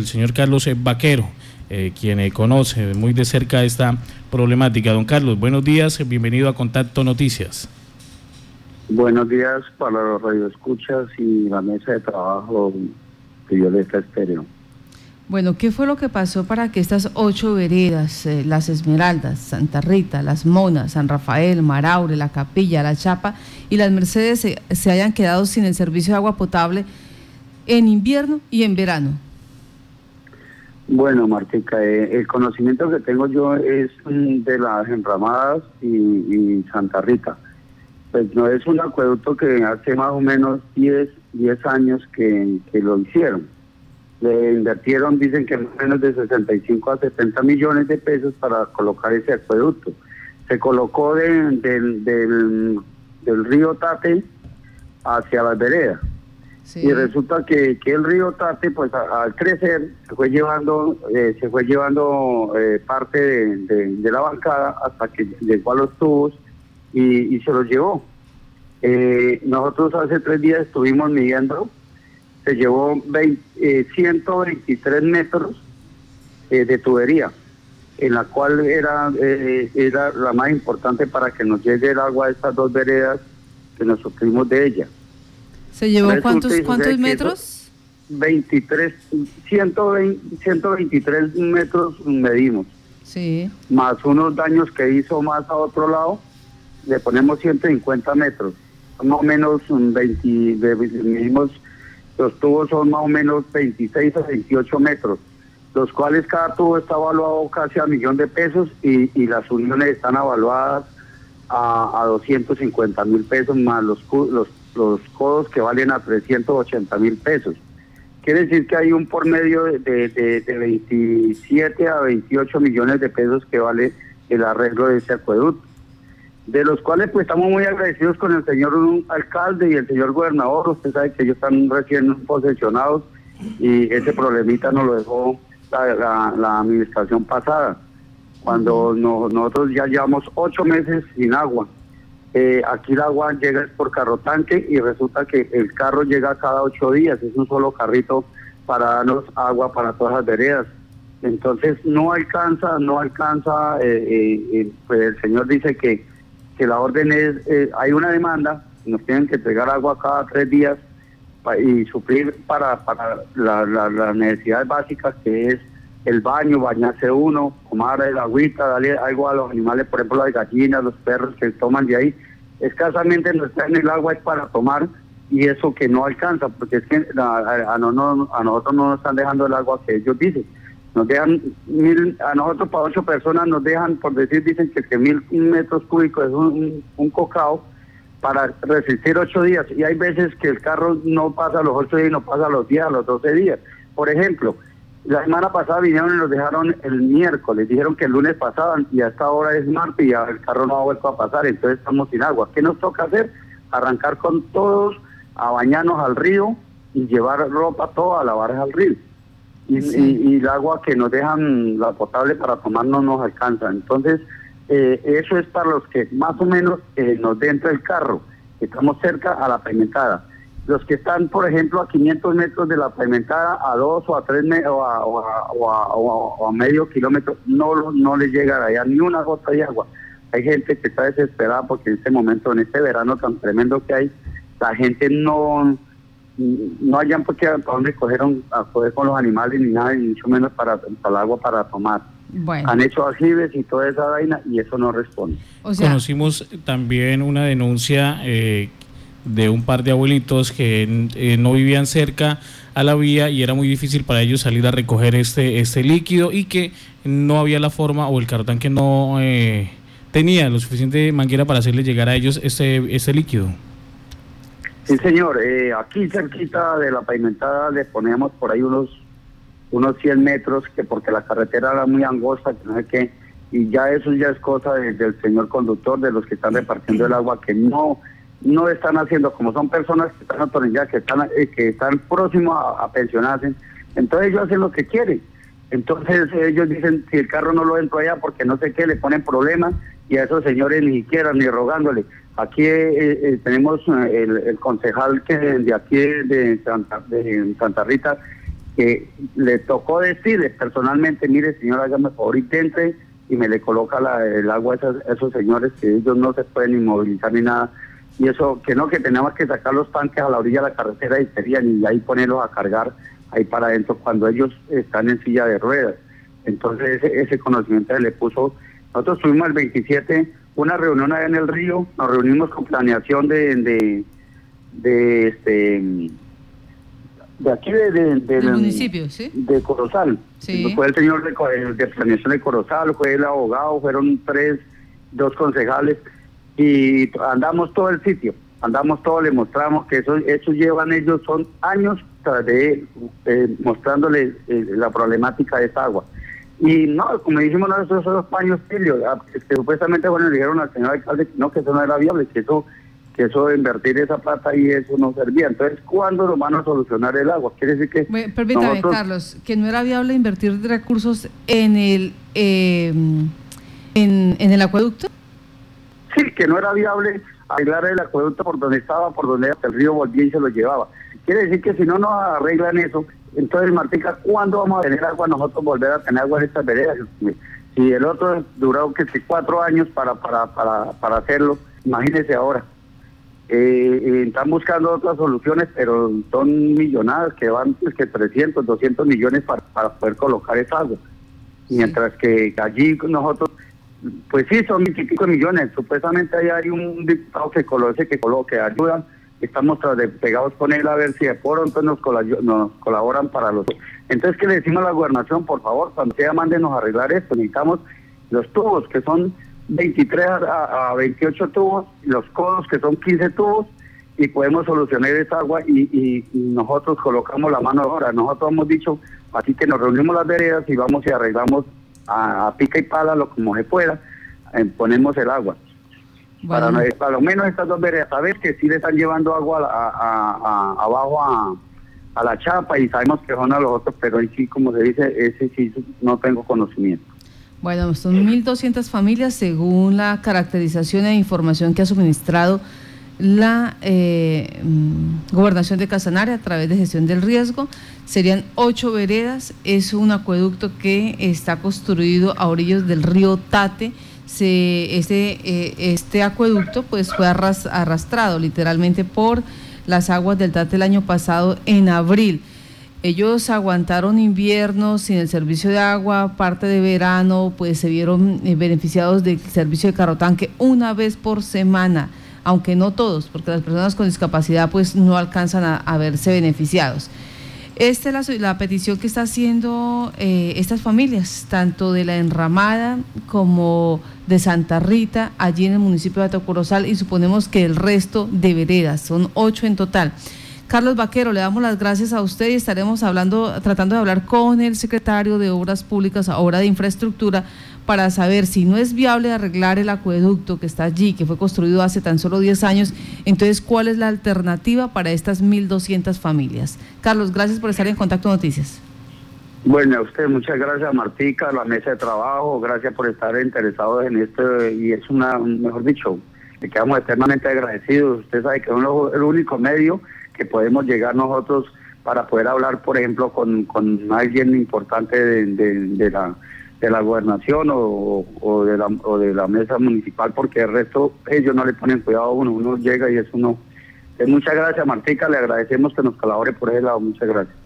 el señor Carlos Vaquero, eh, quien eh, conoce muy de cerca esta problemática. Don Carlos, buenos días, bienvenido a Contacto Noticias. Buenos días para los radioescuchas y la mesa de trabajo de Violeta Estéreo. Bueno, ¿qué fue lo que pasó para que estas ocho veredas, eh, Las Esmeraldas, Santa Rita, Las Monas, San Rafael, Maraure, La Capilla, La Chapa y Las Mercedes se, se hayan quedado sin el servicio de agua potable en invierno y en verano? Bueno, Martica, eh, el conocimiento que tengo yo es mm, de las enramadas y, Santa Rita. Pues no es un acueducto que hace más o menos 10, 10 años que, lo hicieron. Le invirtieron, dicen que más o menos de 65 a 70 millones de pesos para colocar ese acueducto. Se colocó del, del río Tate hacia las veredas y resulta que, que, el río Tate, pues al crecer, se fue llevando, eh, se fue llevando eh, parte de, la bancada hasta que llegó a los tubos y, se los llevó. Eh, nosotros hace tres días estuvimos midiendo, se llevó 123 metros de tubería, en la cual era, era la más importante para que nos llegue el agua a estas dos veredas que nos sufrimos de ella. ¿Se llevó cuántos, cuántos metros? 23, 120, 123 metros medimos. Sí. Más unos daños que hizo más a otro lado, le ponemos 150 metros. Más o menos 20, medimos, los tubos son más o menos 26 a 28 metros, los cuales cada tubo está evaluado casi a millón de pesos y, y las uniones están evaluadas a, a 250 mil pesos más los, los los codos que valen a 380 mil pesos. Quiere decir que hay un por medio de, de, 27 a 28 millones de pesos que vale el arreglo de ese acueducto, de los cuales pues estamos muy agradecidos con el señor alcalde y el señor gobernador. Usted sabe que ellos están recién posesionados y ese problemita nos lo dejó la, administración pasada, cuando nosotros ya llevamos ocho meses sin agua eh, aquí el agua llega por carro tanque y resulta que el carro llega cada ocho días, es un solo carrito para darnos agua para todas las veredas. Entonces no alcanza, no alcanza, eh, eh, pues el señor dice que, que la orden es, hay una demanda, nos tienen que entregar agua cada tres días y suplir para, para las necesidades básicas que es el baño, bañarse uno, tomar el agüita, darle algo a los animales, por ejemplo las gallinas, los perros que toman de ahí. Escasamente nos traen el agua es para tomar y eso que no alcanza, porque es que a, a, nosotros no nos están dejando el agua que ellos dicen. Nos dejan mil, a nosotros para ocho personas nos dejan, por decir, dicen que, que mil metros cúbicos es un, un, cocao para resistir ocho días. Y hay veces que el carro no pasa los ocho días, no pasa los días, los doce días. Por ejemplo, la semana pasada vinieron y nos dejaron el miércoles, dijeron que el lunes pasaban y hasta ahora es martes y el carro no ha vuelto a pasar, entonces estamos sin agua. ¿Qué nos toca hacer? Arrancar con todos a bañarnos al río y llevar ropa toda a lavar al río. Y, el agua que nos dejan, la potable para tomar no nos alcanza. Entonces, eh, eso es para los que más o menos eh, nos dentro del carro, estamos cerca a la pimentada. Los que están, por ejemplo, a 500 metros de la pavimentada, a dos o a tres o a, o a, medio kilómetro, no, no les llega allá ni una gota de agua. Hay gente que está desesperada porque en este momento, en este verano tan tremendo que hay, la gente no no hayan porque a dónde cogieron a poder con los animales ni nada, ni mucho menos para, el agua para tomar. Han hecho aljibes y toda esa vaina y eso no responde. Conocimos también una denuncia eh, de un par de abuelitos que eh, no vivían cerca a la vía y era muy difícil para ellos salir a recoger este, este líquido y que no había la forma o el cartón que no eh, tenía lo suficiente manguera para hacerle llegar a ellos este, este líquido. Sí, señor. Eh, aquí cerquita de la pavimentada le poníamos por ahí unos unos 100 metros, que porque la carretera era muy angosta, que no sé qué, y ya eso ya es cosa del señor conductor, de los que están repartiendo el agua, que no no están haciendo, como son personas que están autorizadas, que están, eh, que están próximos a, pensionarse, entonces ellos hacen lo que quieren. Entonces ellos dicen, si el carro no lo entro allá porque no sé qué, le ponen problemas y a esos señores ni siquiera, ni rogándole. Aquí eh, eh, tenemos el, concejal que de aquí de Santa, de Santa Rita que le tocó decirle personalmente, mire señor, hágame favor, intente y me le coloca la, el agua a, esos señores que ellos no se pueden inmovilizar ni nada. Y eso, que no, que teníamos que sacar los tanques a la orilla de la carretera y serían y ahí ponerlos a cargar ahí para adentro cuando ellos están en silla de ruedas. Entonces ese, ese conocimiento se le puso. Nosotros tuvimos el 27 una reunión allá en el río, nos reunimos con planeación de, de, de este de aquí de, del municipio, ¿sí? De Corozal. Fue el señor de, de, planeación de Corozal, fue el abogado, fueron tres, dos concejales y andamos todo el sitio, andamos todo, le mostramos que eso, eso llevan ellos, son años de eh, mostrándole eh, la problemática de esa agua. Y no, como dijimos nosotros, esos paños tilios, ah, que supuestamente, bueno, le dijeron al señor alcalde que no, que eso no era viable, que eso que eso de invertir esa plata y eso no servía. Entonces, ¿cuándo lo van a solucionar el agua? Quiere decir que... permítame, Carlos, que no era viable invertir recursos en el, eh, en, en el acueducto. Sí, que no era viable arreglar el acueducto por donde estaba, por donde el río volvía y se lo llevaba. Quiere decir que si no nos arreglan eso, entonces, Martica, ¿cuándo vamos a tener agua nosotros volver a tener agua en estas veredas? Si el otro duró que cuatro años para, para, para, para hacerlo, imagínese ahora. Eh, eh, están buscando otras soluciones, pero son millonadas que van pues, que 300, 200 millones para, para poder colocar esa agua. Mientras que allí nosotros, pues sí, son 25 millones. Supuestamente ahí hay un diputado que coloque, que coloque, ayudan. Estamos pegados con él a ver si de pronto nos, nos colaboran para los... Entonces, ¿qué le decimos a la gobernación? Por favor, cuando sea mándenos a arreglar esto, necesitamos los tubos que son 23 a, 28 tubos, los codos que son 15 tubos, y podemos solucionar esa agua y, nosotros colocamos la mano ahora. Nosotros hemos dicho, así que nos reunimos las veredas y vamos y arreglamos a, pica y pala lo como se pueda, eh, ponemos el agua. Para, para, lo menos estas dos veredas, sabes que sí le están llevando agua a, abajo a, la chapa y sabemos que son a los otros, pero sí, como se dice, ese sí no tengo conocimiento. Bueno, son 1.200 familias según la caracterización e información que ha suministrado la eh, mm, gobernación de Casanare a través de gestión del riesgo. Serían ocho veredas, es un acueducto que está construido a orillos del río Tate. Se, este, eh, este acueducto pues fue arrastrado literalmente por las aguas del Tate el año pasado en abril. Ellos aguantaron invierno sin el servicio de agua, parte de verano, pues se vieron eh, beneficiados del servicio de carrotanque una vez por semana, aunque no todos, porque las personas con discapacidad pues no alcanzan a, verse beneficiados. Esta es la, petición que está haciendo eh, estas familias, tanto de la Enramada como de Santa Rita, allí en el municipio de Atocorozal, y suponemos que el resto de veredas, son ocho en total. Carlos Vaquero, le damos las gracias a usted y estaremos hablando, tratando de hablar con el secretario de Obras Públicas, ahora de Infraestructura, para saber si no es viable arreglar el acueducto que está allí, que fue construido hace tan solo 10 años, entonces, ¿cuál es la alternativa para estas 1.200 familias? Carlos, gracias por estar en Contacto Noticias. Bueno, a usted muchas gracias, Martica, a la mesa de trabajo, gracias por estar interesados en esto y es una, mejor dicho, le quedamos eternamente agradecidos. Usted sabe que es el único medio que podemos llegar nosotros para poder hablar, por ejemplo, con, con alguien importante de, de, la de la gobernación o, o, de la, o de la mesa municipal, porque el resto ellos no le ponen cuidado a uno, uno llega y es uno. muchas gracias, Martica, le agradecemos que nos colabore por ese lado, muchas gracias.